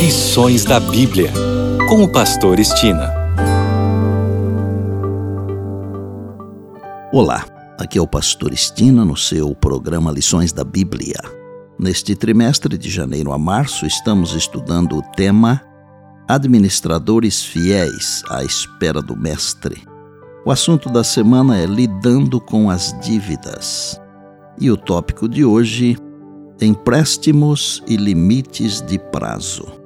Lições da Bíblia, com o Pastor Estina. Olá, aqui é o Pastor Estina no seu programa Lições da Bíblia. Neste trimestre de janeiro a março, estamos estudando o tema Administradores Fiéis à Espera do Mestre. O assunto da semana é Lidando com as Dívidas. E o tópico de hoje Empréstimos e limites de prazo.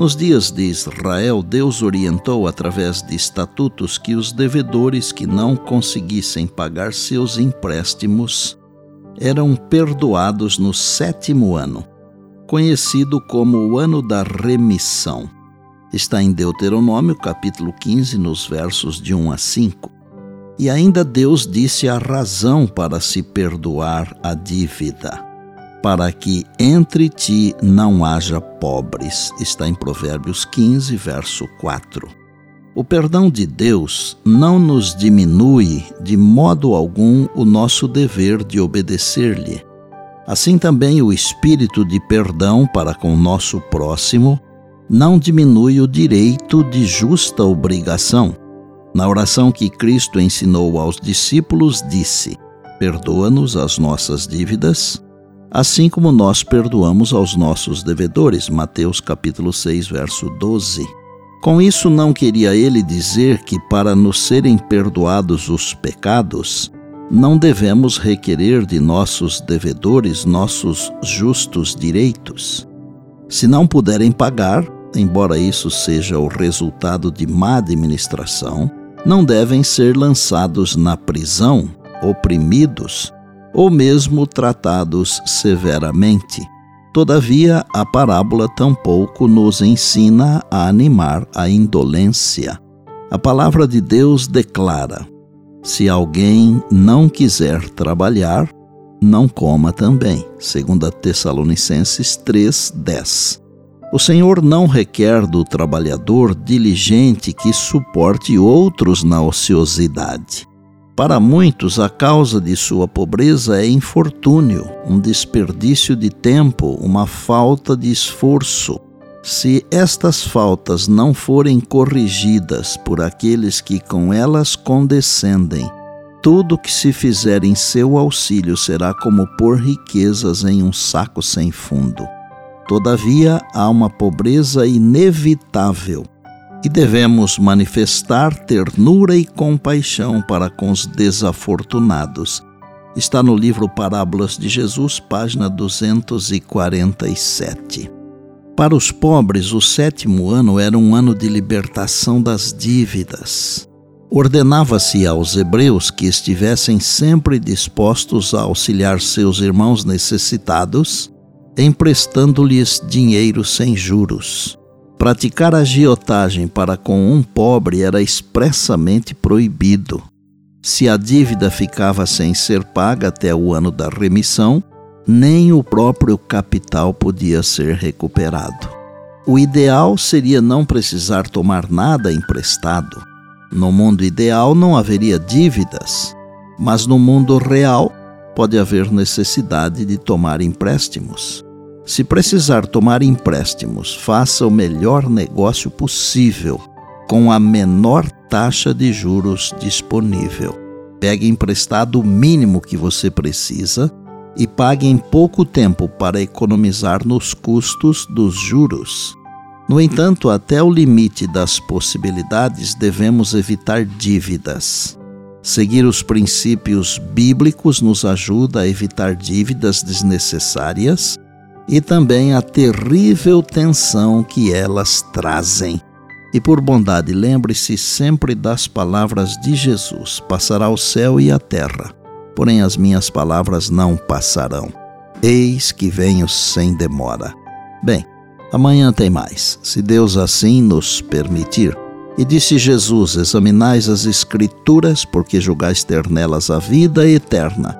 Nos dias de Israel, Deus orientou através de estatutos que os devedores que não conseguissem pagar seus empréstimos eram perdoados no sétimo ano, conhecido como o ano da remissão. Está em Deuteronômio, capítulo 15, nos versos de 1 a 5. E ainda Deus disse a razão para se perdoar a dívida para que entre ti não haja pobres. Está em Provérbios 15, verso 4. O perdão de Deus não nos diminui de modo algum o nosso dever de obedecer-lhe. Assim também o espírito de perdão para com o nosso próximo não diminui o direito de justa obrigação. Na oração que Cristo ensinou aos discípulos, disse: Perdoa-nos as nossas dívidas, assim como nós perdoamos aos nossos devedores. Mateus capítulo 6, verso 12. Com isso não queria ele dizer que para nos serem perdoados os pecados, não devemos requerer de nossos devedores nossos justos direitos. Se não puderem pagar, embora isso seja o resultado de má administração, não devem ser lançados na prisão, oprimidos ou mesmo tratados severamente. Todavia, a parábola tampouco nos ensina a animar a indolência. A palavra de Deus declara: se alguém não quiser trabalhar, não coma também. 2 Tessalonicenses 3:10. O Senhor não requer do trabalhador diligente que suporte outros na ociosidade. Para muitos, a causa de sua pobreza é infortúnio, um desperdício de tempo, uma falta de esforço. Se estas faltas não forem corrigidas por aqueles que com elas condescendem, tudo que se fizer em seu auxílio será como pôr riquezas em um saco sem fundo. Todavia, há uma pobreza inevitável e devemos manifestar ternura e compaixão para com os desafortunados. Está no livro Parábolas de Jesus, página 247. Para os pobres, o sétimo ano era um ano de libertação das dívidas. Ordenava-se aos hebreus que estivessem sempre dispostos a auxiliar seus irmãos necessitados, emprestando-lhes dinheiro sem juros. Praticar agiotagem para com um pobre era expressamente proibido. Se a dívida ficava sem ser paga até o ano da remissão, nem o próprio capital podia ser recuperado. O ideal seria não precisar tomar nada emprestado. No mundo ideal não haveria dívidas, mas no mundo real pode haver necessidade de tomar empréstimos. Se precisar tomar empréstimos, faça o melhor negócio possível, com a menor taxa de juros disponível. Pegue emprestado o mínimo que você precisa e pague em pouco tempo para economizar nos custos dos juros. No entanto, até o limite das possibilidades, devemos evitar dívidas. Seguir os princípios bíblicos nos ajuda a evitar dívidas desnecessárias e também a terrível tensão que elas trazem. E por bondade, lembre-se sempre das palavras de Jesus: passará o céu e a terra, porém as minhas palavras não passarão. Eis que venho sem demora. Bem, amanhã tem mais, se Deus assim nos permitir. E disse Jesus: Examinais as Escrituras, porque julgais ter nelas a vida eterna